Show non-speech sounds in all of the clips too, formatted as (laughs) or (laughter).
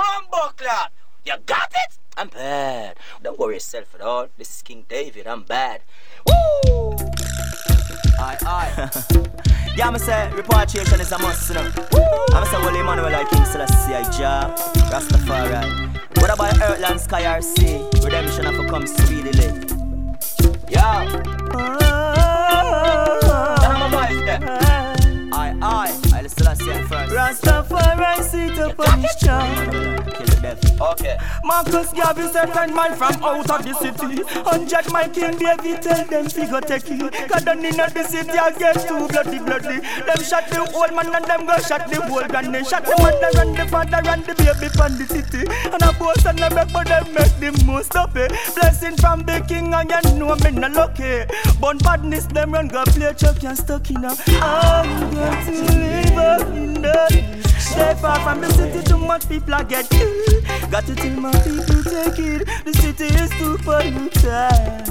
Bumbo clock. You got it? I'm bad. Don't worry yourself at all. This is King David. I'm bad. Woo! Aye, aye. (laughs) yeah, I'ma say repatriation is a must, you know. I'ma say, well, Emmanuel, like King Selassie, I ja, Rastafari. What about Earthland, Sky, or Sea? Redemption have to come speedily. Yeah. Tell my voice there. Aye, aye. Still say first. Rastafari sit upon his charm. Okay. Marcus Garvey certain man from out of the city. Hundred my king David tell them figure take it. Cause down in the city I get too bloody bloody. Them shot the old man and them go shot the old granny. Shot the mother and the father and the baby from the city. And a boss and a make but them make the most of it. Blessing from the king and you know me not lucky. But badness them run go play chuck and stuck in a. I'm going to live the Stay far from the city, too much people are get killed. Got to tell my people take it. The city is too polluted.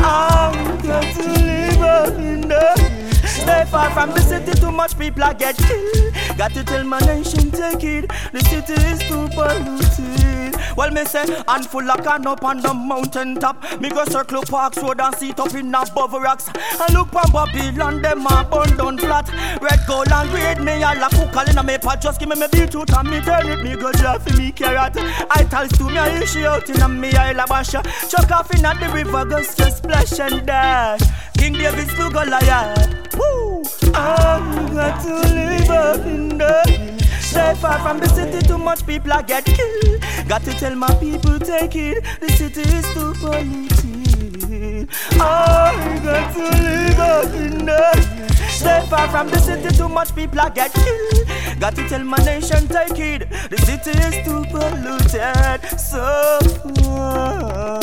I'm going to live up in the Stay far from the city, too much people are get killed. Got to tell my nation take it. The city is too polluted. Well, me say, handful of can up on the mountain top. Me go circle parks road and sit up in above rocks. And look on Babylon, them a burn down flat. Red gold and red, me a cook all in a me pot. Just give me me beetroot and me turn it. Me go draw for me carrot. I tell to me I issue out in a me Isle of Basha. Chuck off in the river, go splash and dash. King David's to Goliath. Woo! I'm got to live up in the Stay far from the city, too much people are get killed. Got to tell my people take it. The city is too polluted. I got to live up in the Stay far from the city, too much people are get killed. Got to tell my nation take it. The city is too polluted. So far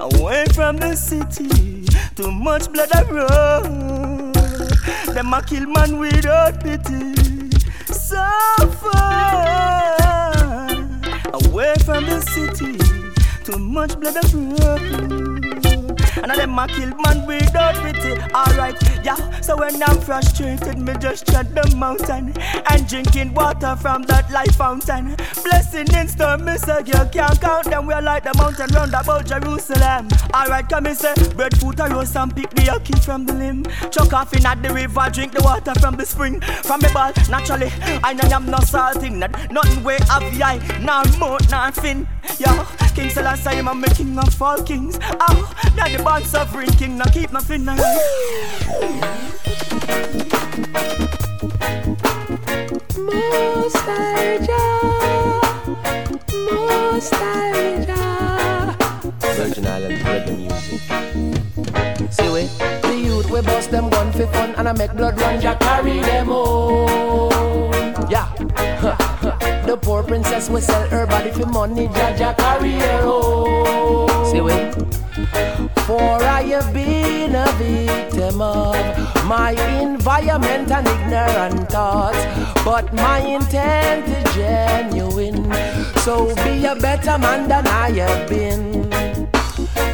away from the city. Too much blood I run. Them a kill man without pity. So far away from the city. Too much blood I run. And I them a kill man without pity. Alright, yeah. So when I'm frustrated, me just tread the mountain and drinking water from that life fountain. Blessing in storm, me say you can't count them. We're like the mountain round about Jerusalem. Alright, come and say bread, fruit, or roast and pick the yucky from the limb. Chuck off in at the river, drink the water from the spring. From the ball, naturally, I know I'm not salting. Not nothing way of the eye, nor more, nor fin. Yeah, King Selassie, I'm a king of all kings. Oh, now the born sovereign king, now keep nothing nice. Nostalgia, nostalgia. Virgin Island reggae music. See we? The youth we bust them gun for fun and I make blood run, Jack carry them home. Yeah. the poor princess will sell her body for money, Jah Jah carry her home. See we? For I have been a victim of my environment and ignorant thoughts, but my intent is genuine. So be a better man than I have been.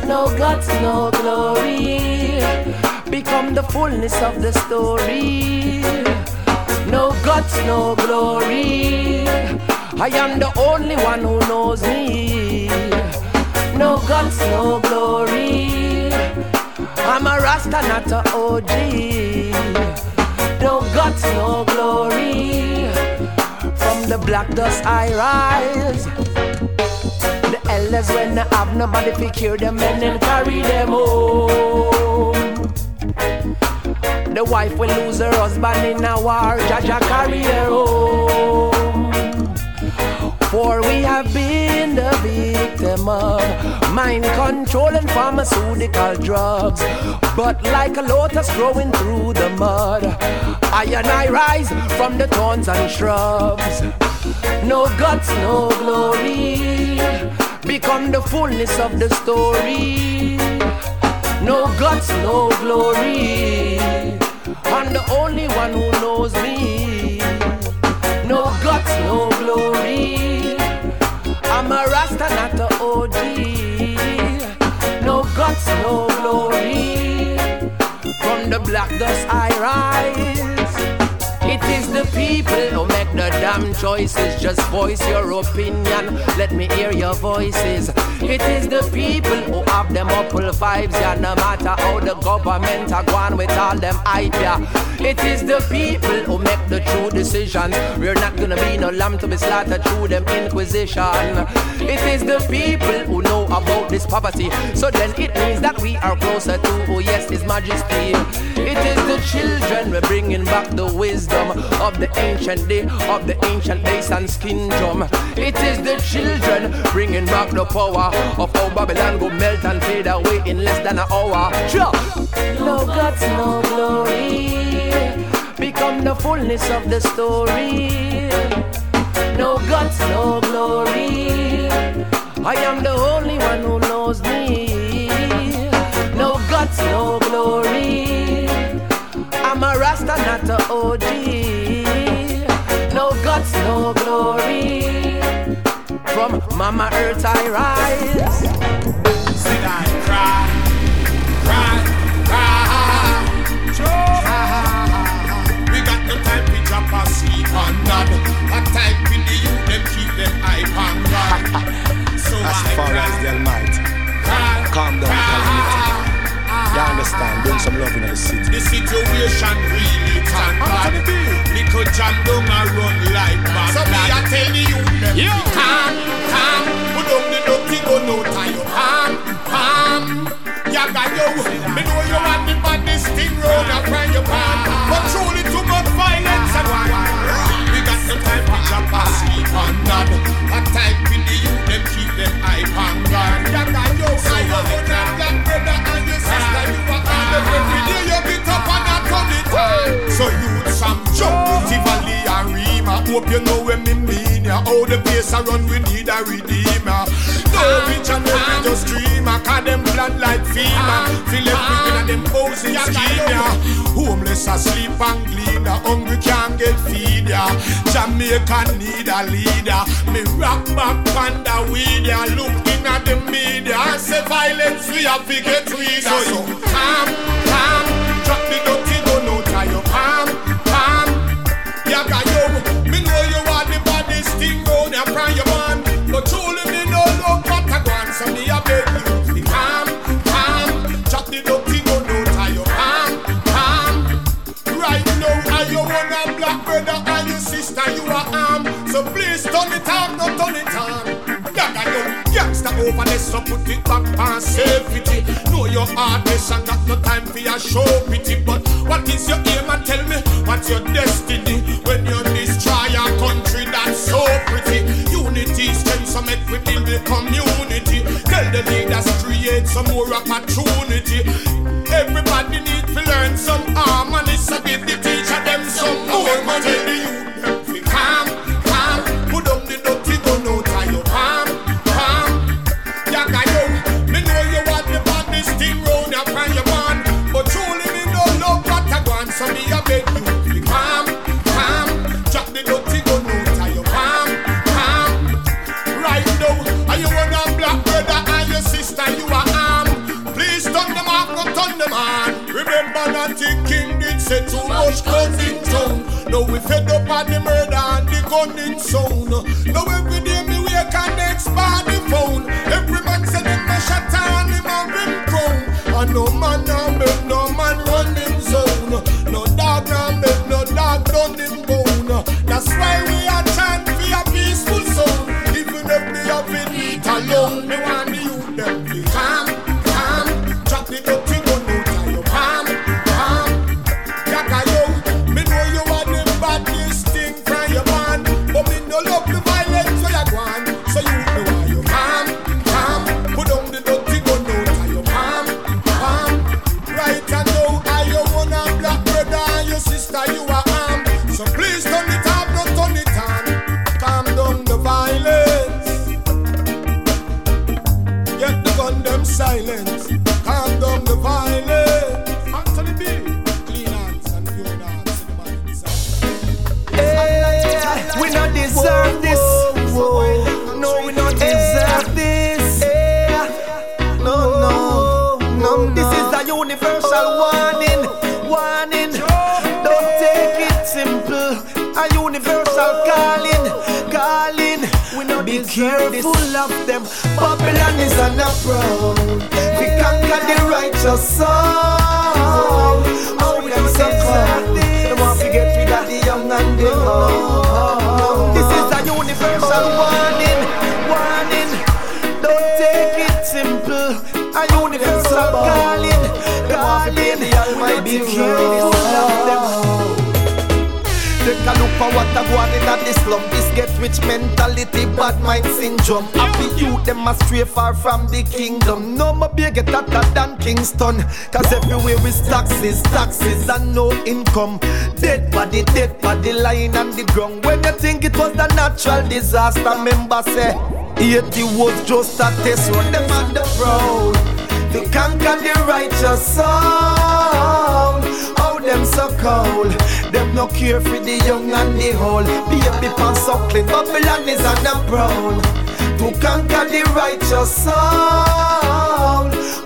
No guts, no glory. Become the fullness of the story. No guts, no glory. I am the only one who knows me. No guts, no glory. I'm a Rasta, not a OG. No guts, no glory. From the black dust I rise. The elders when they have nobody to cure them and then carry them home. The wife will lose her husband in a war, Jah Jah carry her home. For we have been the victim of mind control and pharmaceutical drugs. But like a lotus growing through the mud, I and I rise from the thorns and shrubs. No guts, no glory. Become the fullness of the story. No guts, no glory. I'm the only one who knows me. No guts, no glory. No glory. From the black dust I rise. The people who make the damn choices. Just voice your opinion. Let me hear your voices. It is the people who have them apple vibes, yeah. No matter how the government are going with all them hype, yeah. It is the people who make the true decisions. We're not gonna be no lamb to be slaughtered through them inquisition. It is the people who know about this poverty. So then it means that we are closer to, oh yes, His Majesty. It is the children we're bringing back the wisdom of the ancient day, of the ancient days and skin drum. It is the children bringing back the power of how Babylon go melt and fade away in less than an hour. Sure. No guts, no glory. Become the fullness of the story. No guts, no glory. I am the only one who knows me. No guts, no glory. I'm a Rasta, not a OG. No guts, no glory. From Mama Earth I rise. Sit I cry, cry, cry, cry. We got no time to drop asleep on none. A time for the youth, them keep them eye on God. So As I far cry, as the Almighty. cry, Calm down, cry. You understand? Bring some love in the city. The situation really turn bad. Little John don't a run like bad. So me a tell the youth them yeah. calm, calm. Put down the dirty gun out of your palm, palm. Yaga yo, me know you want the baddest thing round a from your palm, but truly too much violence and we got no time to jump asleep on none. A time for the youth them keep them eye on guard. Hope you know when me mean ya. All the place I run we need a redeemer. No rich and we just dreamer. Cause them plan like FEMA. Feel left within and them scheme ya. Homeless asleep and glean ya. Hungry can't get feed ya. Jamaica need a leader. Me rock back on the weed ya. Looking at the media. I say violence we have to get rid of. So calm, calm. Drop the dirty gun out of your palm, palm. Yaga yo, me know you are the baddest thing round here from your man. But truly me no look what I want, so me it off, no turn it on. Yaga yo, over there, so put it back on safety. Know your hardness and got no time for your show pity. But what is your aim and tell me what's your destiny when you destroy a country that's so pretty? Unity, strength, so make we build the community. Tell the leaders create some more opportunity. On the murder and the gunning sound. Now every Happy youth, them a stray far from the kingdom. No more big get hotter than Kingston. Cause everywhere is taxes, taxes and no income. Dead body, dead body lying on the ground. When you think it was a natural disaster, member say, 80 was just a test run. Them on the road. To conquer the righteous soul. Oh, them so cold. Them no care for the young and the old. Be Baby pan suckling, Babylon is on the prowl. To conquer the righteous soul.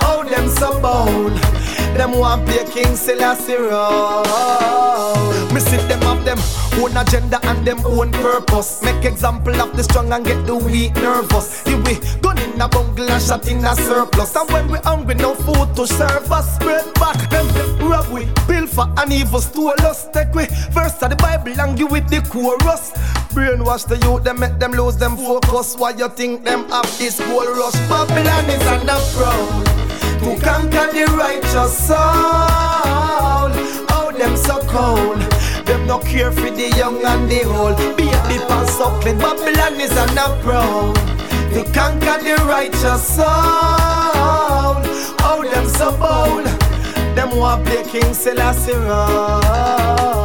Oh, them so bold. Them want play King Selassie role. Me see them have them own agenda and them own purpose. Make example of the strong and get the weak nervous. Here we gun in a bungle and shot in a surplus. And when we hungry, no food to serve us. Spread back them rob we build for an evil store. Us take we verse of the Bible and give with the chorus. Brainwash the youth, them make them lose them focus. Why you think them have this gold rush? Babylon is on the to conquer the righteous soul. Oh, them so cold. Them no care for the young and the old. Baby pan suckling, Babylon is on a prowl. To conquer the righteous soul. Oh, them so bold. Them want play King Selassie role.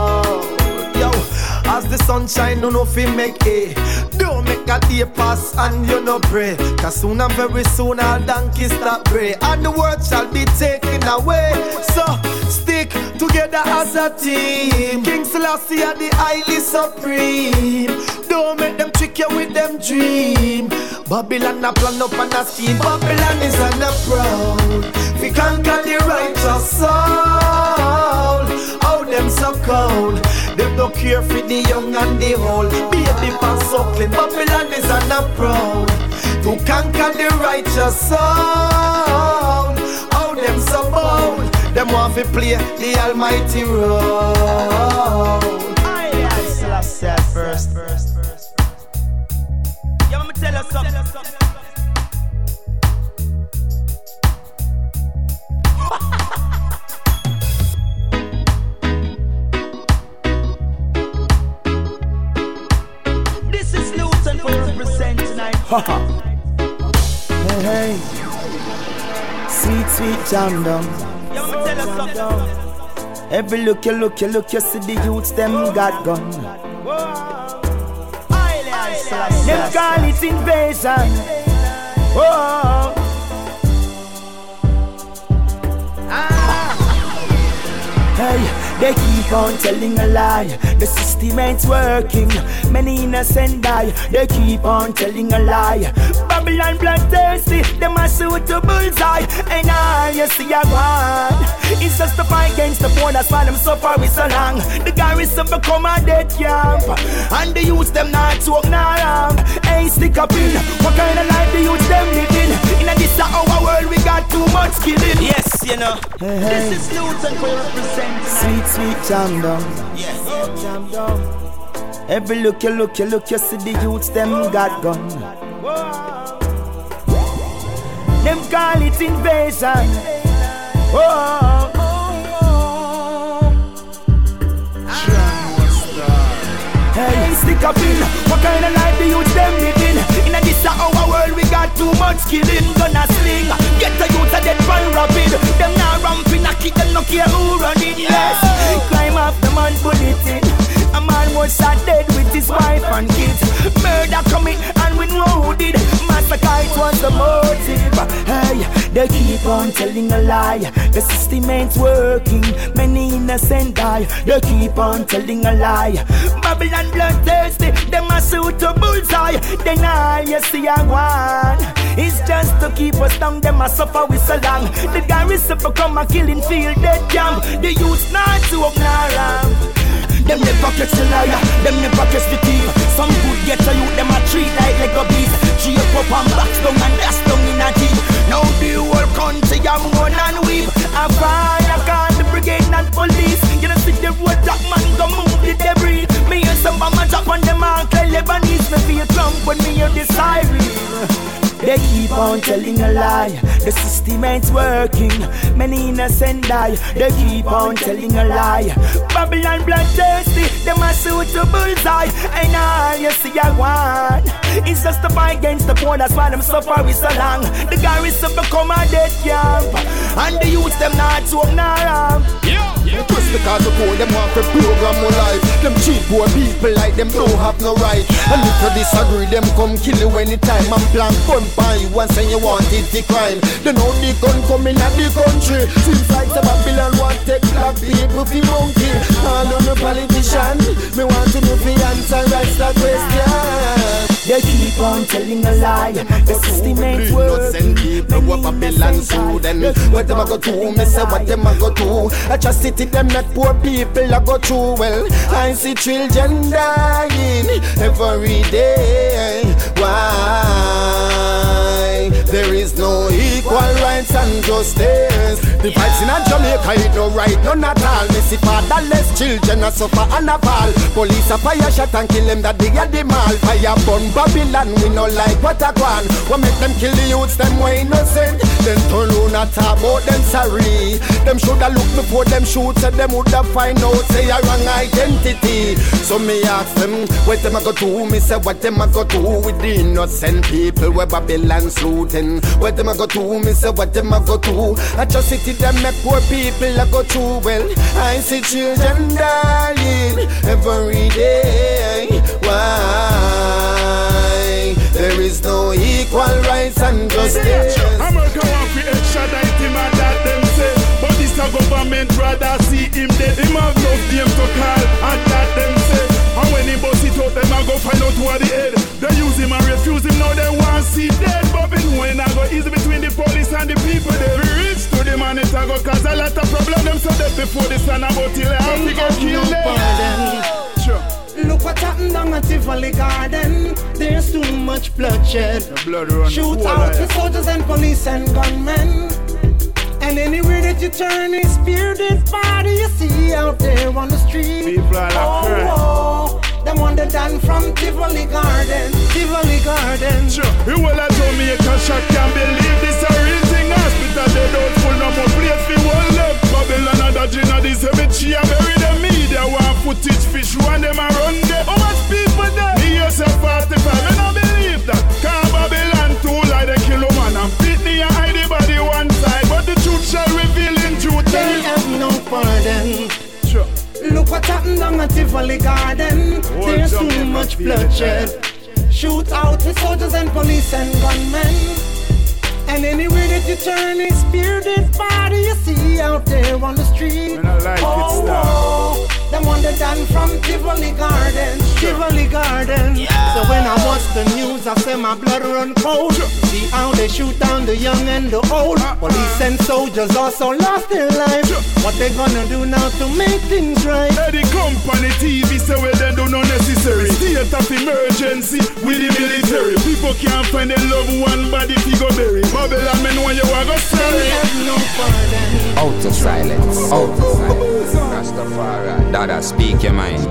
As the sunshine, no no fi make a. Don't make a day pass and you no pray. Cause soon and very soon all donkeys stop pray. And the world shall be taken away. So stick together as a team. King Selassie are the highly supreme. Don't make them trick you with them dream. Babylon a plan up and a scheme. Babylon is on the proud. We conquer the righteous soul. Them so cold. Them no care for the young and the old. Baby pan suckling. Babylon is on the proud. To conquer the righteous soul. Oh, them so bold. Them want to play the almighty role. I, I, Selassie first. first, first. Yeah, let me tell you something. Hey, hey. Sweet, sweet jam down. Every look you look, you look, you see the youths them got gun. Them call it invasion. Whoa. Hey, they keep on telling a lie. The system ain't working. Many innocent die. They keep on telling a lie. Babylon bloodthirsty. Them a suit to bullseye. And all you see a one. It's just a fight against the poor. That's why them suffer with so long. The garrison become a dead camp. And the youth them not talk nor harm. Hey, stick up in. What kind of life the youth them living? In a this our world we got too much killing. Yes, you know. Hey, hey. This is Luton for represent tonight. Sweet, sweet jam down. Yes. Jam down. Every look you look, you look, you see the youths them got gun. Them call it invasion. Oh. Hey, stick up in. What kind of life the youth them living? In a this our world we got too much killing. Gonna sling. Get the youth a dead run rapid. Them now ramping a kick them no care who running. Yes. Climb up the man bulletin. A was shot dead with his wife and kids. Murder commit and we know who did. Massacre it was the motive. Hey, they keep on telling a lie. The system ain't working. Many innocent die. They keep on telling a lie. Babylon bloodthirsty. Them a suit to bullseye. Then all you see a one. It's just to keep us down. Them a suffer with so long. The garrison become a killing field. Dead camp. The youth not to up ramp. Them never catch a liar, them never catch the thief. Some good get a youth, them a treat like Lego beast Shape up and back down and dust down in a deep. Now the whole country a mourn and weep. A fire call the brigade and police. You don't see the road that man go move the debris. Me and some mama drop on them and clear Lebanese. Me feel drunk when me hear the siren. They keep on telling a lie. The system ain't working. Many innocent die. They keep on telling a lie. Babylon bloodthirsty. Them a suit to bullseye. And all you see I want. It's just to fight against the poor. That's why them suffer so long. The garrison become a dead camp. And the youth them not so not Yeah. Yeah. Just because the poor them want to program my life. Them cheap poor people like them don't have no right. And if you disagree, them come kill you anytime. I'm plan gun by you and say you want it the crime. They know the gun coming at the country. Seems like the Babylon want take black people for monkey. All on the politician, me want to know the answer, that's the question. They keep on telling a lie. The system ain't working. People what Babylon so then What them a go do? Me say what them a go do? I just sit them not poor people a go through. Well, I see children dying every day. Why? There is no equal rights and justice. The vibes in a Jamaica it no right, none at all. See fatherless children a suffer and a fall. Police a fire shot and kill them that they at the mall. Fire burn Babylon, we no like what a gone. What make them kill the youths, them way innocent. Then turn round and talk about them sorry. Them shoulda look before them shoot, so them woulda find out say a wrong identity. So me ask them, what them a go do? Me say what them a go do with the innocent people where Babylon's looting? What them a go do? Me say what them a go do? Atrocity them make poor people a go through. Well, I see children dying every day. Why? There is no equal rights and justice. America want to extradite him and that them say But this a government rather see him dead Him have no name to call and that them say And when he bust them a go find out who are the head. They use him and refuse him. Now they want see dead. But when I go easy between the police and the people. They reach to the man it a go cause a lot of problem. Them so dead before the sun about till they have to go kill them. Sure. Look what happened down at Tivoli Garden. There's too much bloodshed. blood run Shoot out the soldiers and police and gunmen. And anywhere that you turn is bearded body. You see out there on the street. People are like oh, them one that done from Tivoli Garden, Tivoli Garden. Sure, you will have told me a shot can't believe this a real thing. Hospital they don't full no more place for one love. Babylon and dodging at the cemetery and bury the media. Want footage fish one them a run there. How much people there? Me yourself 45, I don't believe that. Cause Babylon too like they kill a man and beat me and hide the body one side. But the truth shall reveal in due They time. have no pardon. Look what happened down at Tivoli Garden. There's too much bloodshed. Shoot out the soldiers and police and gunmen. And anywhere that you turn is bearded body you see out there on the street. Like it, oh, stop. Them one that done from Tivoli Garden, Tivoli Garden. So when I watch the news, I say my blood run cold. See how they shoot down the young and the old. Police and soldiers also lost their lives. What they gonna do now to make things right? Hey, the company TV say well they do not necessary State of emergency with the military People can't find their loved one body fi go bury Babylon men want you a go They sorry no. Out of silence, out of silence. Rastafari, Dada, speak your mind.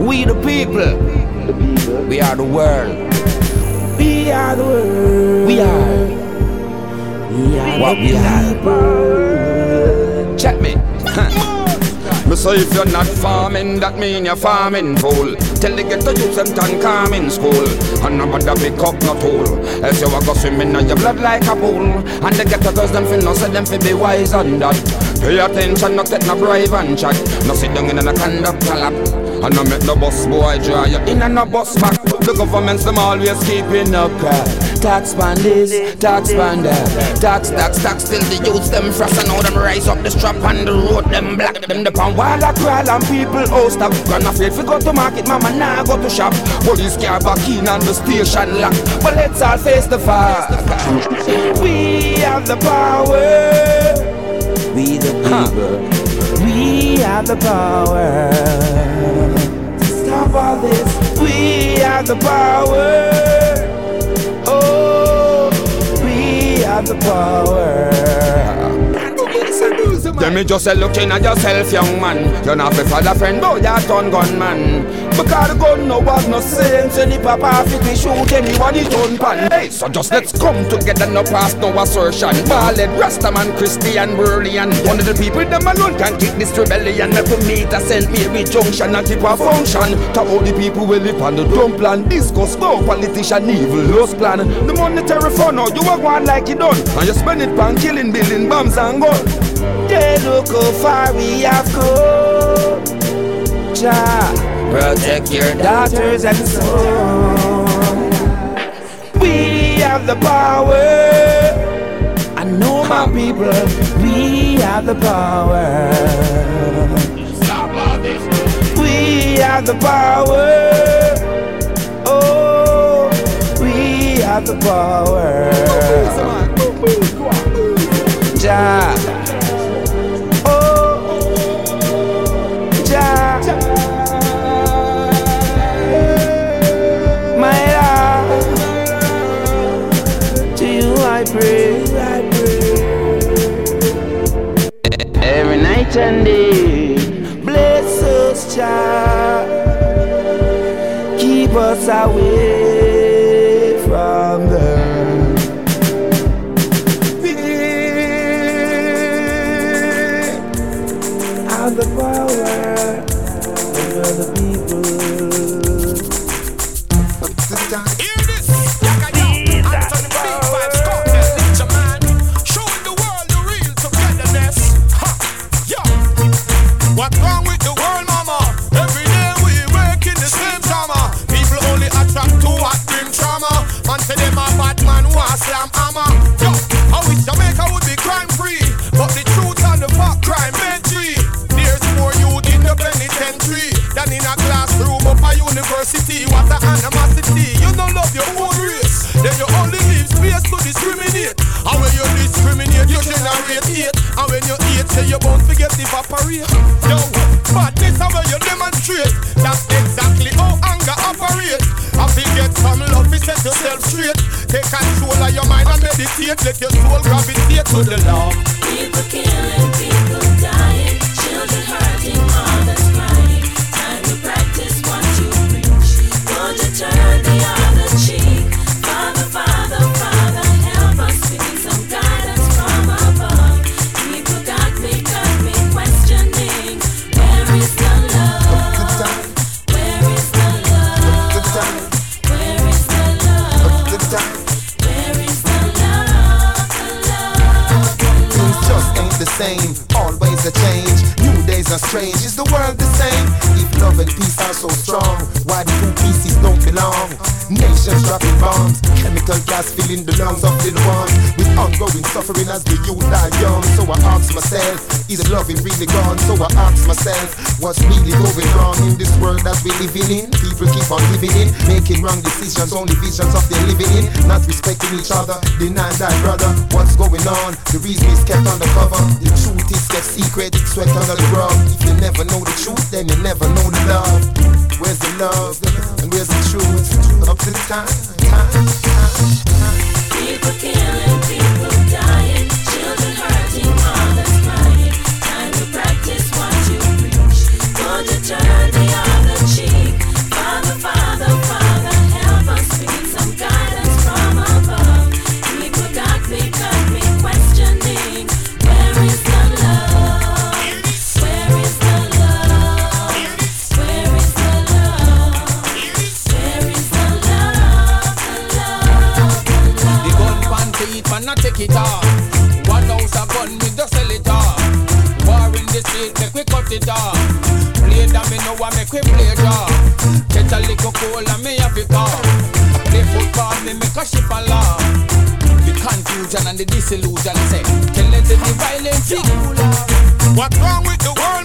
We the people, we are the world. We are the world. We are We are what we are. Check me. Me say if you're not farming, that mean you're farming fool. Tell the ghetto youth them turn calm in school. And nobody pick up no tool. Else you a go swimming in your blood like a pool. And the ghetto girls them feel no say them fi be wise on that. Pay attention, not take no bribe and chat. No sit down in a conductor lap. And no make no bus boy draw you in and no bus back. The governments them always keeping up crap. Tax this, tax man that. Tax, tax, tax till the youths them frost and now them rise up the strap and the road them black. Them the pound while I crawl and people oh stop. Gone afraid fi go to market, mama nah go to shop. Police car back in and the station lock. But let's all face the fact. We have the power. We the people. We have the power. To stop all this. We have the power. Oh, We have the power. Then me just say looking at yourself, young man. You're not a father friend, but you're a ton gunman. Because the gun no was no sense. Any papa fit we shoot anyone he turn pan. Hey, so just let's come together, no pass no assertion. Ballad, Rastaman, Christian, Burleyan. One of the people them alone can kick this rebellion. Let to meet a St. Mary Junction and keep a function. Talk all the people we live on the dumb plan. Discuss no politician evil lost plan. The monetary fund, now you are going like you done. And you spend it on killing, building bombs and guns. They look how far we have come. Jah, protect your daughters and sons. We have the power. I know my people. We have the power. We have the power. Oh, we have the power. sa we. Filling the lungs of little ones. With ongoing suffering as the youth die young. So I ask myself, is loving really gone? So I ask myself, what's really going wrong in this world that we're living in? People keep on living in, making wrong decisions, only visions of their living in, not respecting each other, denying that brother. What's going on? The reason is kept undercover. The truth is kept secret, it's swept under the rug. If you never know the truth, then you never know the love. Where's the love? And where's the truth? Up to the time, time, time, time. It off. Play that me know what make we play draw. Get a little cool and me have it off. Play football, me make a ship and. The confusion and the disillusion say, tell them the violence What's wrong with the world,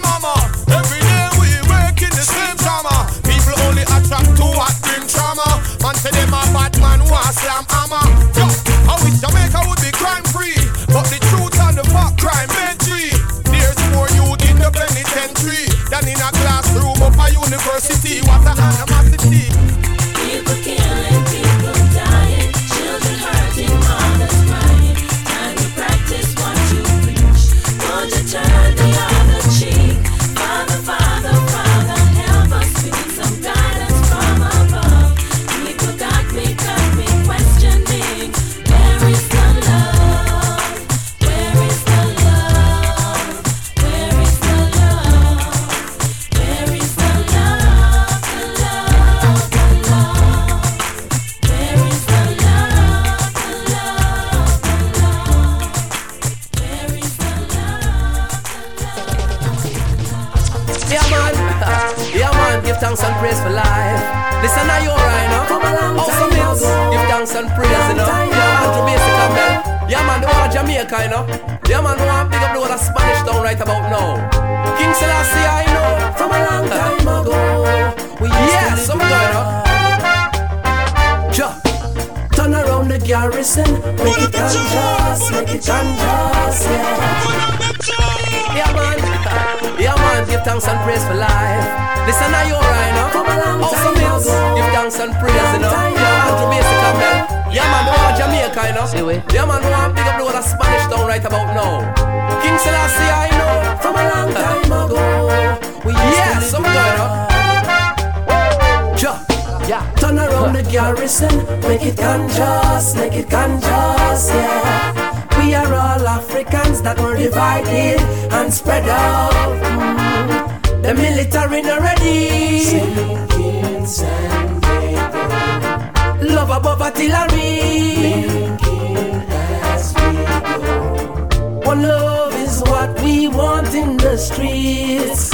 thanks and praise for life. Listen to you right now. From a long Also time mix, give thanks and praise, you know. Yeah, man, ago. Jamaica Campbell. Yeah, man, whole of Jamaica, you know. See we? Yeah, man, the one big up the whole of Spanish town right about now. King Selassie, I know. From a long time ago. We used Yeah, to live going on. Yeah. Turn around the garrison, make it conjust, make it conjust, yeah. We are all Africans that were divided and spread out. The military not ready. Sinking San Diego. Love above artillery. Blinking as we go. One love is what we want in the streets.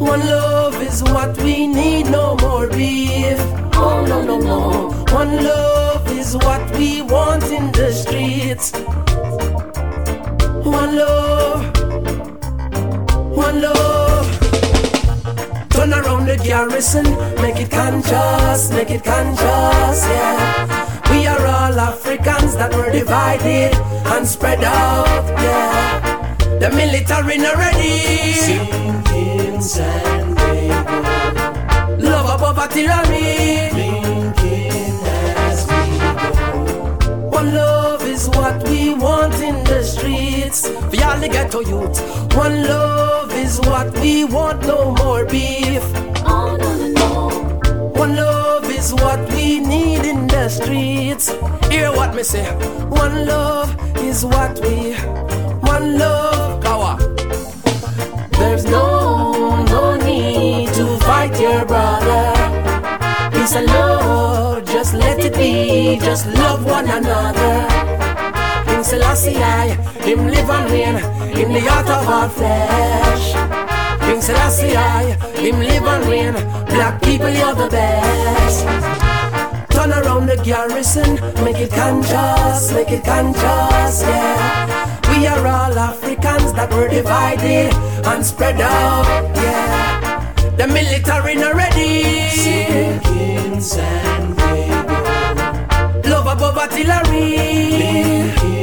One love is what we need, no more beef. Oh no no no. One love is what we want in the streets. One love, one love. Turn around the garrison, make it conscious, make it conscious, yeah. We are all Africans that were divided and spread out, yeah. The military not ready. Sinking San Diego. Love above artillery. Blinking as we go. One love is what we want in the streets. For y'all the ghetto youth. One love is what we want, no more beef. Oh, no, no, no. One love is what we need in the streets. Hear what me say. One love is what we. One love, Kawa. There's no, no need to fight your brother. Peace and love, just let it be. Just love one another. Selassie, I, him live and reign in the heart of our flesh. King Selassie, I, him live and reign. Black people, you're the best. Turn around the garrison, make it conscious, make it conscious, yeah. We are all Africans that were divided and spread out, yeah. The military not ready. Diego. Love above artillery. Blinking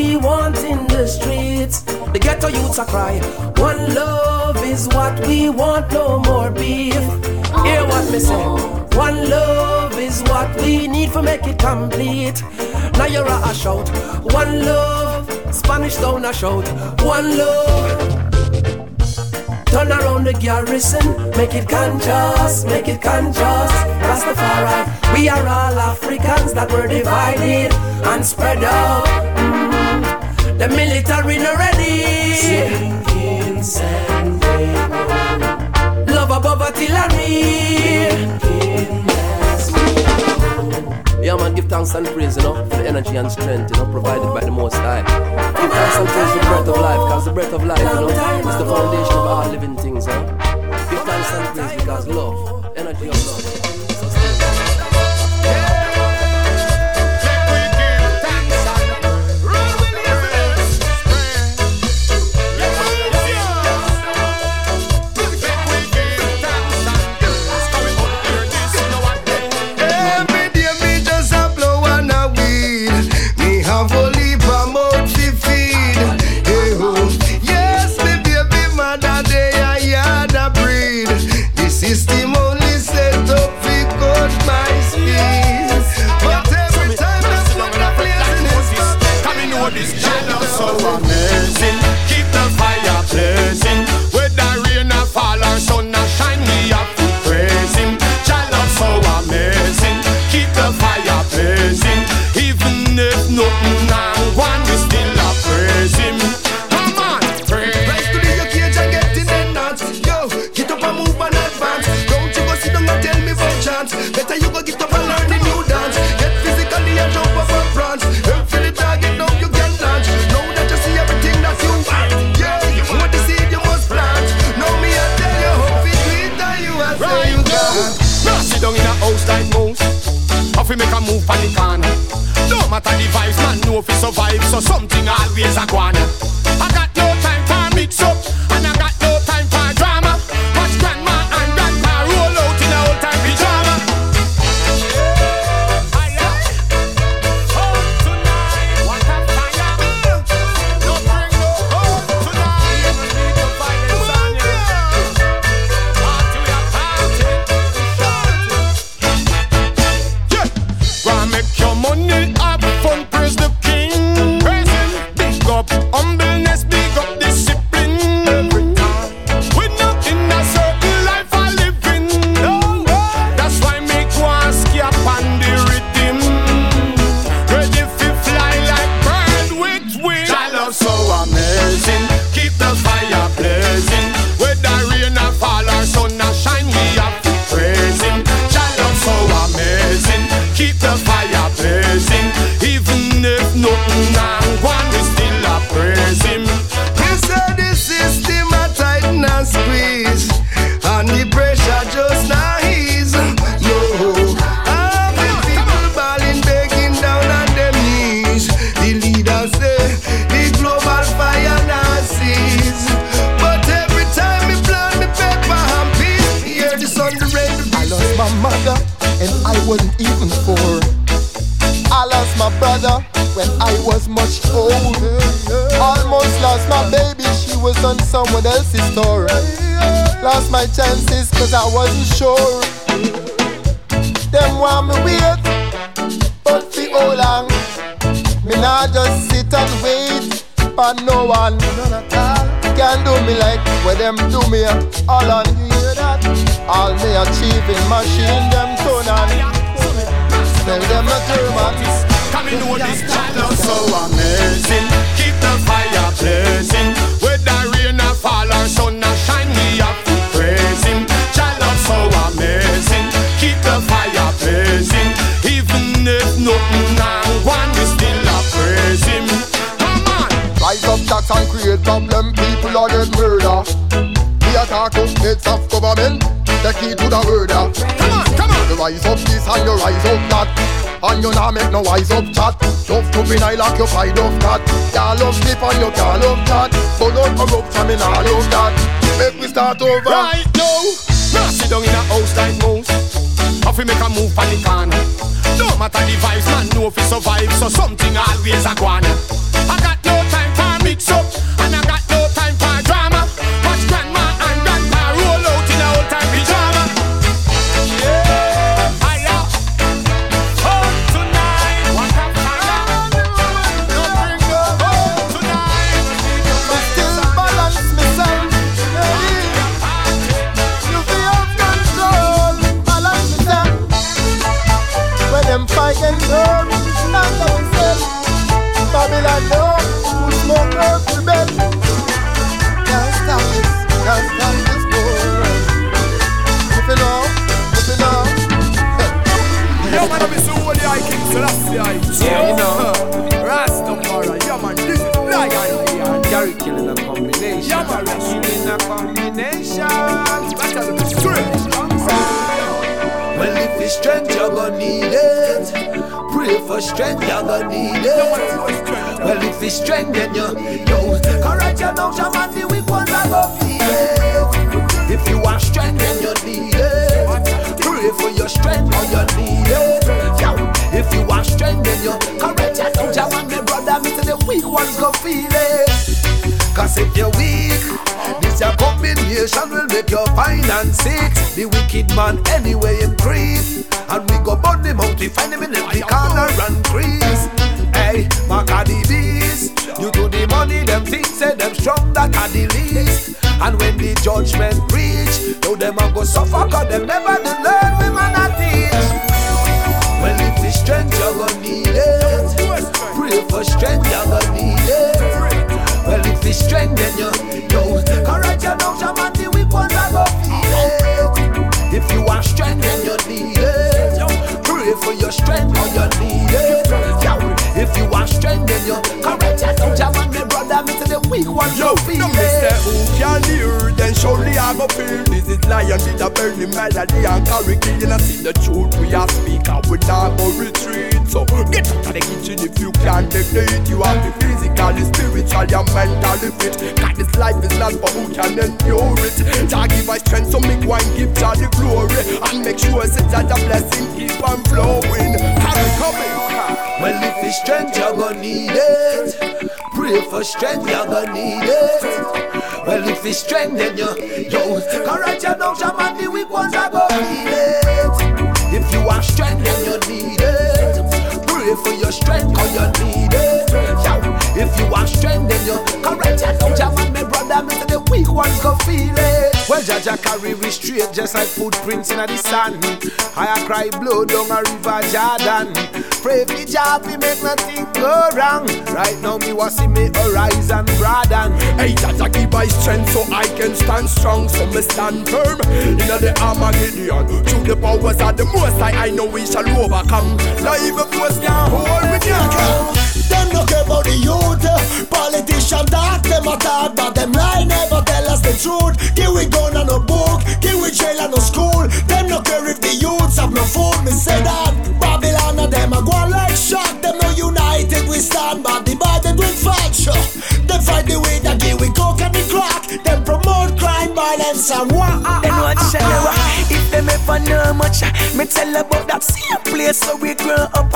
we want in the streets. The ghetto youths are cry. One love is what we want, no more beef. Hear what me say. One love is what we need for make it complete. Now you're a shout. One love, Spanish down a shout. One love. Turn around the garrison, make it conscious, make it conscious. Rastafari, we are all Africans that were divided and spread out. The military not ready. Sinking San Diego. Love above artillery. Yeah, man, give thanks and praise, you know, for the energy and strength, you know, provided by the Most High. Give thanks and praise for the breath of life, because the breath of life, you know, is the foundation of all living things, you know. Give thanks and praise because love, energy of love. Cause I wasn't sure. Them want me wait, but for how long? Me nah just sit and wait for no one. Can do me like where them do me. All on hear that. All me achieving machine them turn on. Tell them a. Come in know this love so amazing. Keep the fire blazing. Tax and create problem, people are get murder. We attack up heads of government, the key to the murder. Come on, come on. You rise up this and you rise up that. And you not make no wise up chat. Tough to be I occupied of that. Can't love sleep and you can't love chat. So don't corruption, me nah love that. Make we start over. Right now, now sit down in a house like mouse. How we make a move on the corner. No matter the vibes, man know fi survive. So something always a go on. I got no time for mix up, Yo, man, I'm so holy, I King Selassie, I. Yeah, you know. (laughs) Rastafari, yeah, man, this is Lion And Gary killing a combination. Yeah, man, Killing a combination. Better than the straight. Well, if it's strength, you're gonna need it. Pray for strength, you're gonna need it. Well, if it's strength, then you yo. Correct you now, Shaman, the weak ones are gonna feel it. If you want strength, then you need it. Pray for your strength, or you need it. Yo, if want then you correct you now, Shaman, my brother, me say the weak ones gonna feel it. Cause if you're weak, this your combination will make you finance it. The wicked man anyway in creep. And we go burn him out, we find him in every corner and crease. Hey, Macadi bees, you to the money, them think say them strong that are the least. And when the judgment reach, know them a go suffer cause them never to learn Well, if it's strength, then you know. Correct you know, shaman, the weak ones are go feel it. If you want strength, then you need it. Pray for your strength, or you need it. Yo, if you want strength, then you correct you know, shaman, Yo, no me say who can hear, then surely I go feel. This is lion with a burning melody and carry and I see the truth we are speak and we not go retreat. So get out of the kitchen if you can't take it. You have to physically, spiritually, and mentally fit. God, this life is not for who can endure it. Jah give us strength, so make one give Jah the glory and make sure it's that the blessing keep on flowing. Carry coming. Well, if it's strength, you're gonna need it. Pray for strength, you're gonna need it. Well, if it's strength, then you, yo, correct your dogs, man, the weak ones are gonna need it. If you have strength, then you for your strength, cause you need it. If you have strength, then you're correct your dogs, man, my brother, me the weak ones go feel it. Well, Jah Jah carry we straight, just like footprints in the sand. I cry blood down a river Jordan. Pray for job, we make nothing go wrong. Right now, me want see me horizon broaden. Hey, Jah Jah give my strength so I can stand strong. So me stand firm in the Armageddon. Through the powers of the Most High, I know we shall overcome. Even force know much. Me tell about that same place where we grew up.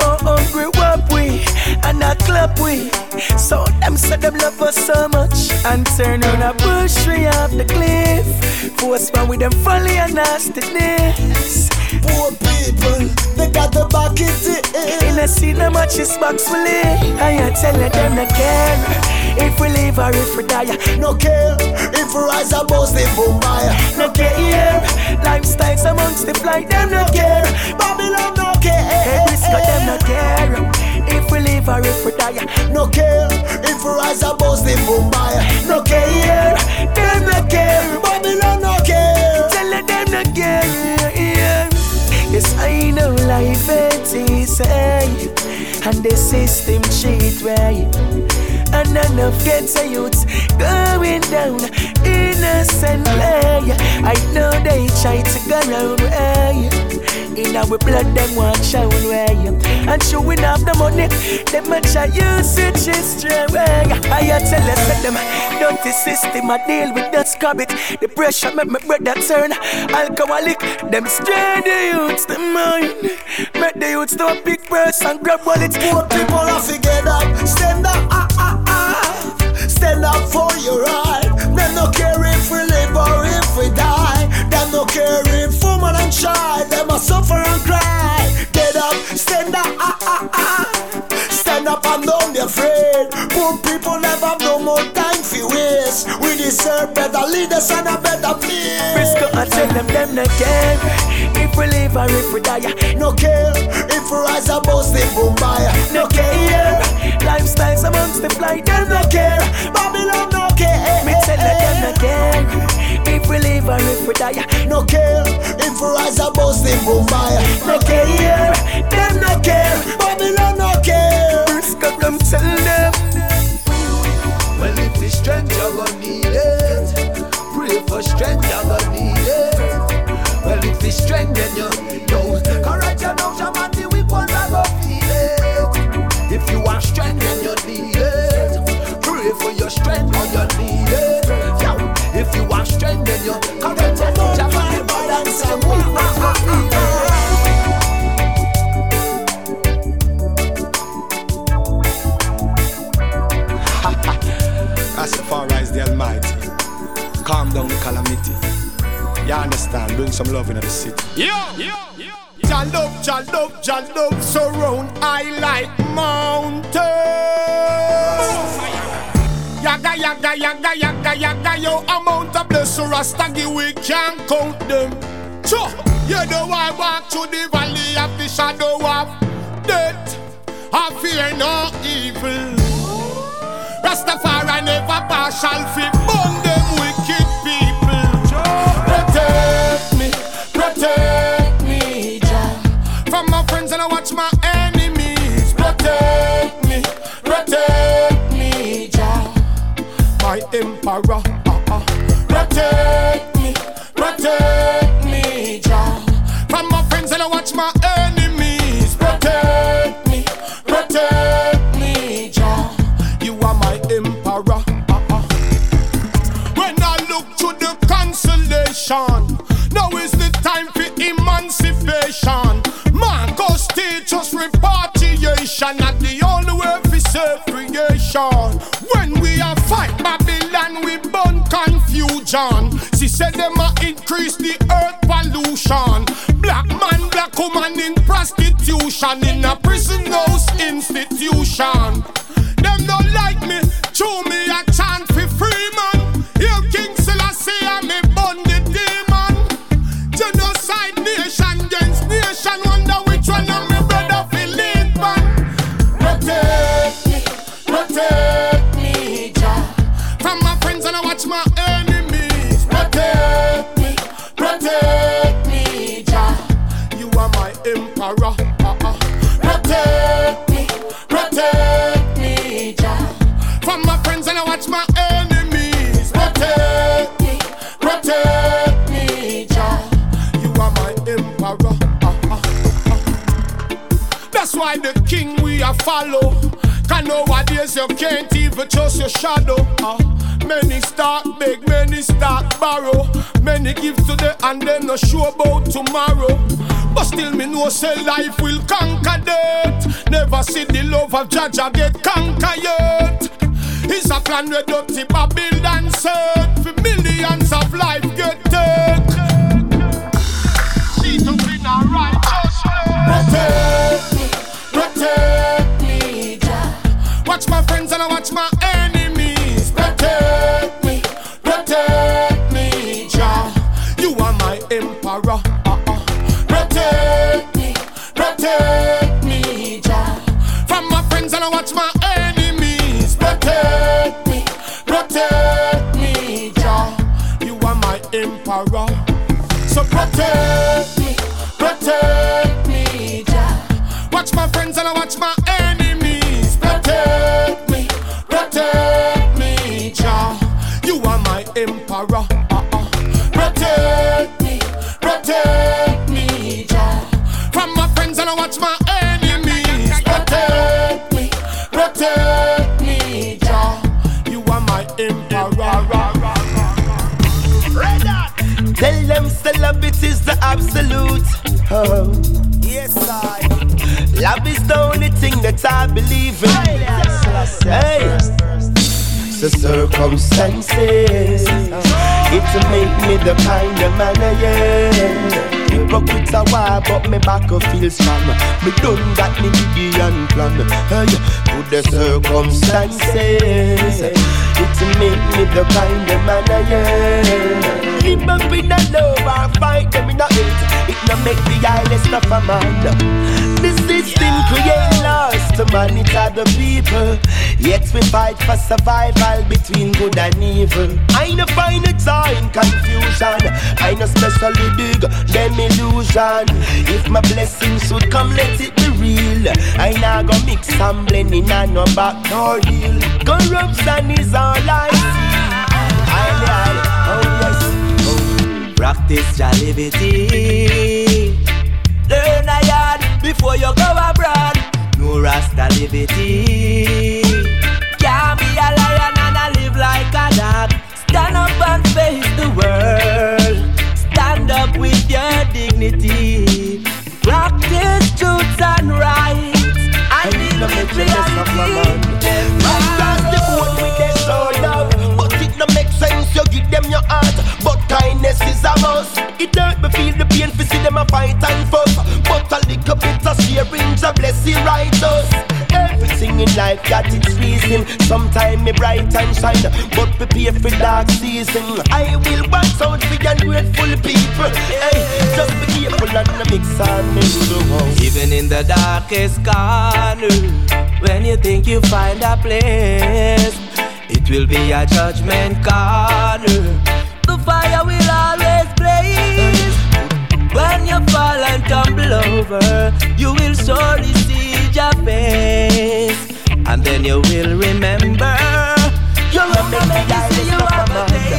Oh, grew up we And a club we. So them say them love us so much. And turn on a push we off the cliff. Force man with them folly and nastiness. Poor people, they got the bucket In In a scene how much is box we live I tell them care. If we live or if we die. No care if we rise above the Mumbai No care Lifestyles amongst the flight Them no care. Babylon no care. Hey, risk of them no care. If we live or if we die No care. If we rise above the Mumbai No care. Them no care. Babylon no care. Tell them no care. Yeah. Yes, I know life ain't easy. And the system cheat way And enough gets a youth going down Innocent play I know they try to go round way in our blood, them want show way. And showing off the money, them try use it just way. I tell us that them dirty system, I deal with that scrub it. The pressure make my brother turn alcoholic. Them strain the youths, the mind. Make the youths do a big person grab wallets. Poor people have to get stand up. Stand up for your right. Them no care if we live or if we die. Them no care if woman and child. Them a suffer and cry. Get up, stand up, ah, ah, ah. Stand up and don't be afraid. Poor people never have no more time deserve better leaders and a better place. Briscoe, I tell them, them no care if we live or if we die. No care if we rise above the Mumbai. No care. Lifestyles amongst the flight, them no care. Babylon no care. Me tell them them no care if we live or if we die. No care if we rise above the Mumbai. No care. Them no care. Babylon no care. Briscoe, come tell them. Well, if it's strength, you're strength, you're gonna need it. Well, if it's strength, then you You understand? Bring some love into the city. Yo, yo, yo. Jah love, Jah love, Jah love surround I like mountains. Yaga, yaga, yaga, yaga, yaga, yo amount of blessing Rasta give we can't count them. So, you know I walk through the valley of the shadow of death. I fear no evil. Rastafari never partial fi self-creation. When we are fight Babylon, we burn confusion. She said them a increase the earth pollution. Black man, black woman in prostitution, in a prison house institution. Them don't like me, chew me Why the king we are follow. Cause nowadays you can't even trust your shadow. Uh, many start beg, many start borrow. Many give today and then no sure about tomorrow. But still me know say life will conquer death. Never see the love of Jah Jah get conquered yet. It's a plan where dirty Babylon set for millions of life get take. She's up in a righteous Protect protect me. Watch my friends and I watch my absolute. Oh. Yes, I. Love is the only thing that I believe in. Hey. The circumstances, it to make me the kind of man I am. Hypocrites are why, but me back a feel strong. Me done got me Gideon plan. Hey, to the circumstances, it make me the kind of man I am. Live up in a love or fight them in a hate. No make the eyeless of a man. The system create laws to monitor the people. Yet we fight for survival between good and evil. I no find all in confusion. I no specially dig them illusion. If my blessings should come, let it be real. I now go mix and blend in and no back nor heel. Corruption is all I see. I, I. Practice jollivity. Learn a yard before you go abroad. No rasta liberty. Can't be a lion and a live like a dog. Stand up and face the world. Stand up with your dignity. Practice truth and rights. And live with Kindness is a must. It hurt me feel the pain for see them a fight and fuss. But a little bit of sharing to bless the righteous Everything in life got its reason. Sometimes me bright and shine But prepare for dark season. I will watch out for ungrateful people. Hey, just be careful and the mix and mingle Even in the darkest corner, when you think you find a place, it will be a judgment corner. The fire will always blaze. When you fall and tumble over, you will surely see your face, and then you will remember. You're a memory you have a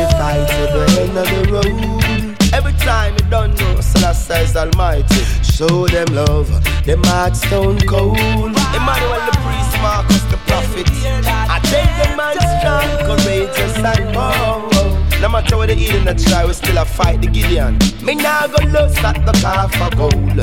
will fight to the end of the road. Every time you don't know, Selassie is almighty. Show them love, them hearts stone cold. Emmanuel the priest, Marcus the prophet. I take the man strong, courageous and bold. Matter what they eat in the try, we still a fight the Gideon. Me nah go lust at the car for gold.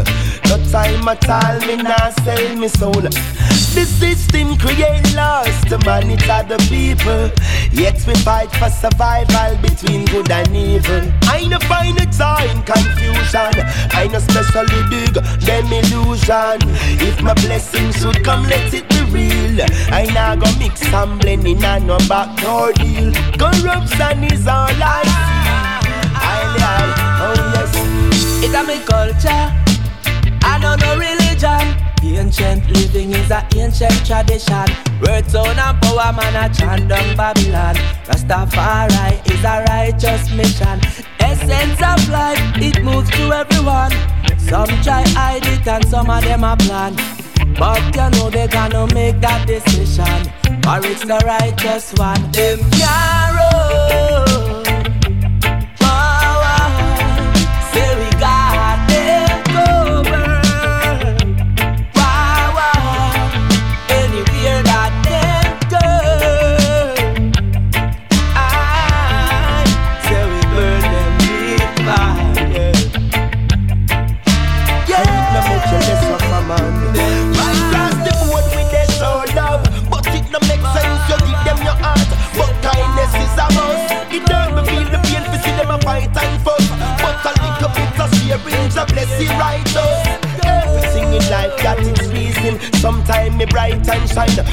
No time at all, me nah sell me soul. The system create laws to monitor the people. Yet we fight for survival between good and evil. I no find all in confusion. I no specially dig them illusion. If my blessing should come, let it be real. I nah go mix and blend in and no backdoor deal. Corruption is all I see. I oh yes. It's a me culture. I know religion. Ancient living is a ancient tradition. Word sound and power man a chant down Babylon. Rastafari is a righteous mission. Essence of life, it moves to everyone. Some try hide it and some of them a plan. But you know they gonna make that decision. Or it's the righteous one. Them can't run. Bright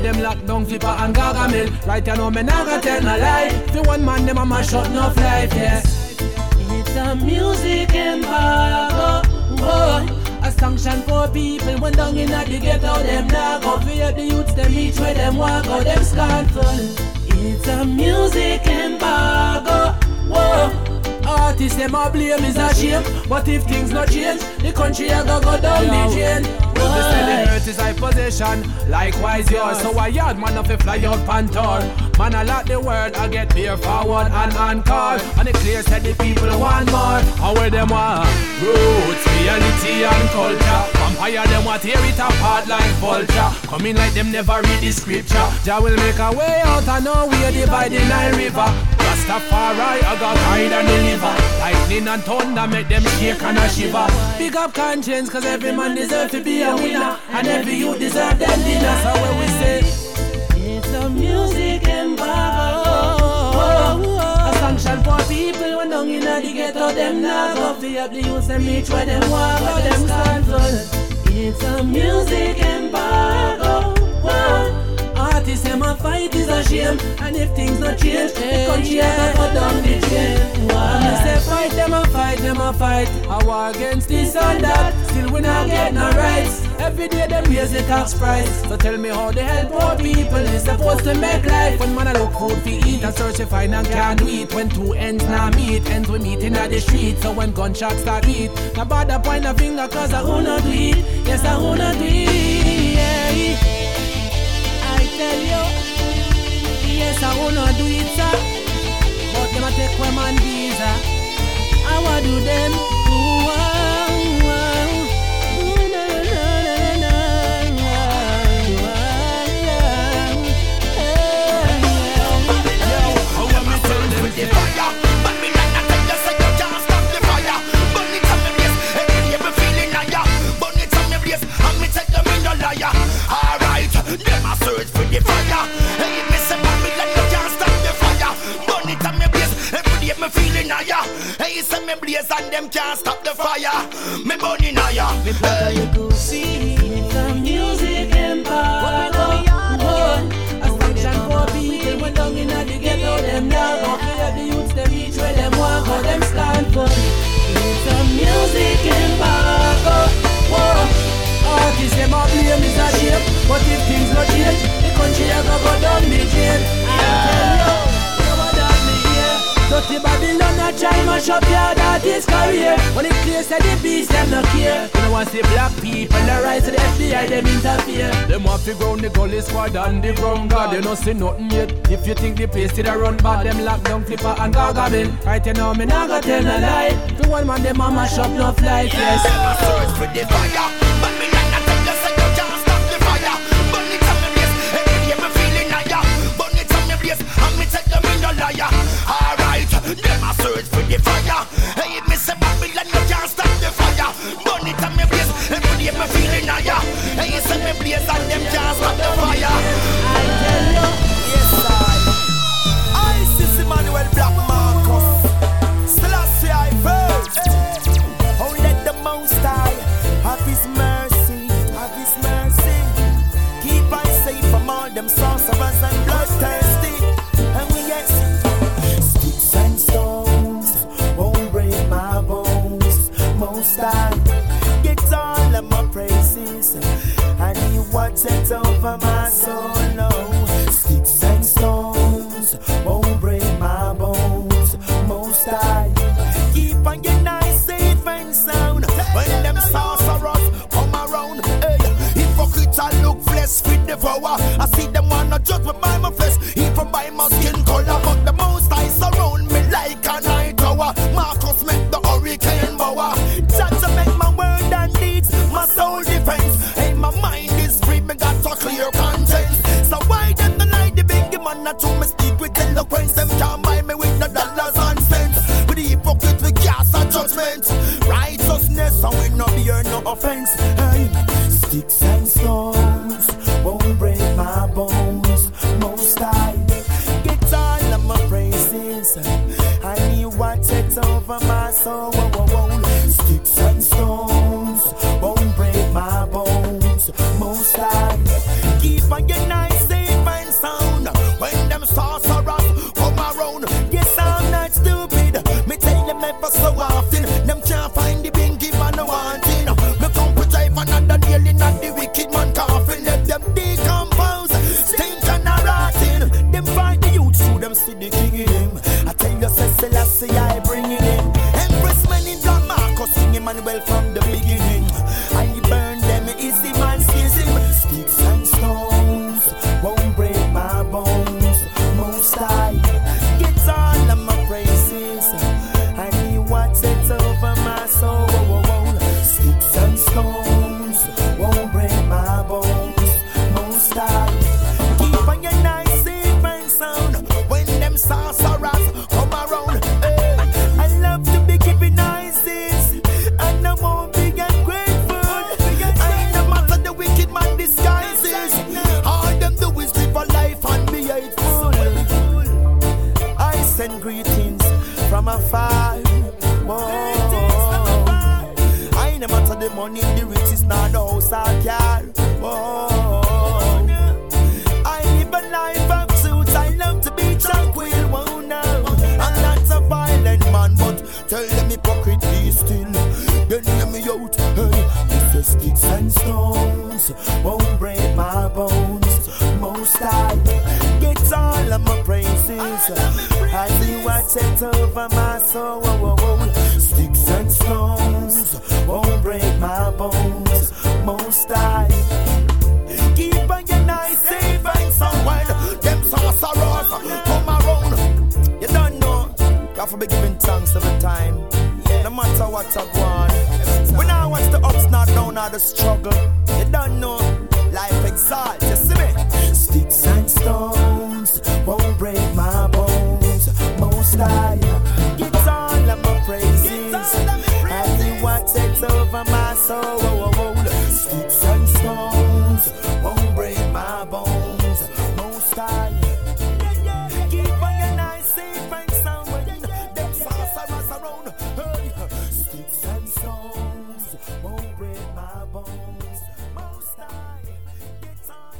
did a run bad, them lock down flipper and gargamel. Right you know me go tell no lie. Fi one man them a mash up enough life, yeah. It's a music embargo. Boy, a sanction for people when down in the ghetto, them not go fear the youths, them reach where them walk out, them scornful. It's a music embargo. Whoa. Artists them a blame is a shame But if things not change The country a go go down the drain Well the earth is high possession Likewise yours So a yard man of a fly out pantor Man a lot the world I get beer forward and encore And it clear said the people want more. And where them want Roots, reality and culture? Vampire them want tear it apart like vulture. Coming like them never read the scripture. Jah will make a way out and know we divide the Nile River Rastafari, I got guide and deliver. Lightning and thunder make them shake and a shiver. Big up conscience, cause every man deserve to be a winner. And every youth deserve them dinner. So when we say, It's a music embargo. A sanction for people when down in the ghetto, them not go fear the youths, them reach where them walk, but them scornful. It's a music embargo. Whoa. Artists them a fight is a shame And if things not change The country a go down the drain Why? Say fight them a fight them a fight. I war against this and that. Still we not get no rights. Every day them raise the tax price. So tell me how the hell poor people is supposed to make life. When man a look food fi eat and search to find and can't do it. When two ends not meet, ends we meet in the street. So when gunshots start beat, no bother point a finger cause I wanna do it. Yes I wanna do it. Yeah. I tell you Yes I wanna do it sir But them a take man visa I wanna do them this and me blaze and them can't stop the fire. Me. Me play see the music empire. Down in the ghetto, them now go the youths. Them each where them want, them stand for. It's a music embargo. Whoa, artists them all blame is a but if things no change, the country a go go down the drain. I tell you. Dirty Babylon a try mash up your daddy's career. But it clear said the beast them not care. You know I see black people the rise to the FBI them interfere. Them want to ground the gully squad and the ground guard. They not see nothing yet. If you think the place did a run bad Them lock down flipper and gargamel Right you know me not gonna tell no lie. The one man them a mash up no fly Yes, yeah. yeah. I search for the fire. But me Them a search for the fire. Hey, me Babylon, you can't stop the fire. Burn it on me every day me feeling higher. Hey, say me blaze and can't stop the fire. set over my soul. No. Sticks and stones won't break my bones. Most I keep on your nice, safe and sound. When them sorcerers come around, hey, hypocrites I look flesh with devour. I see them wanna judge me by my flesh, even by my skin. of things.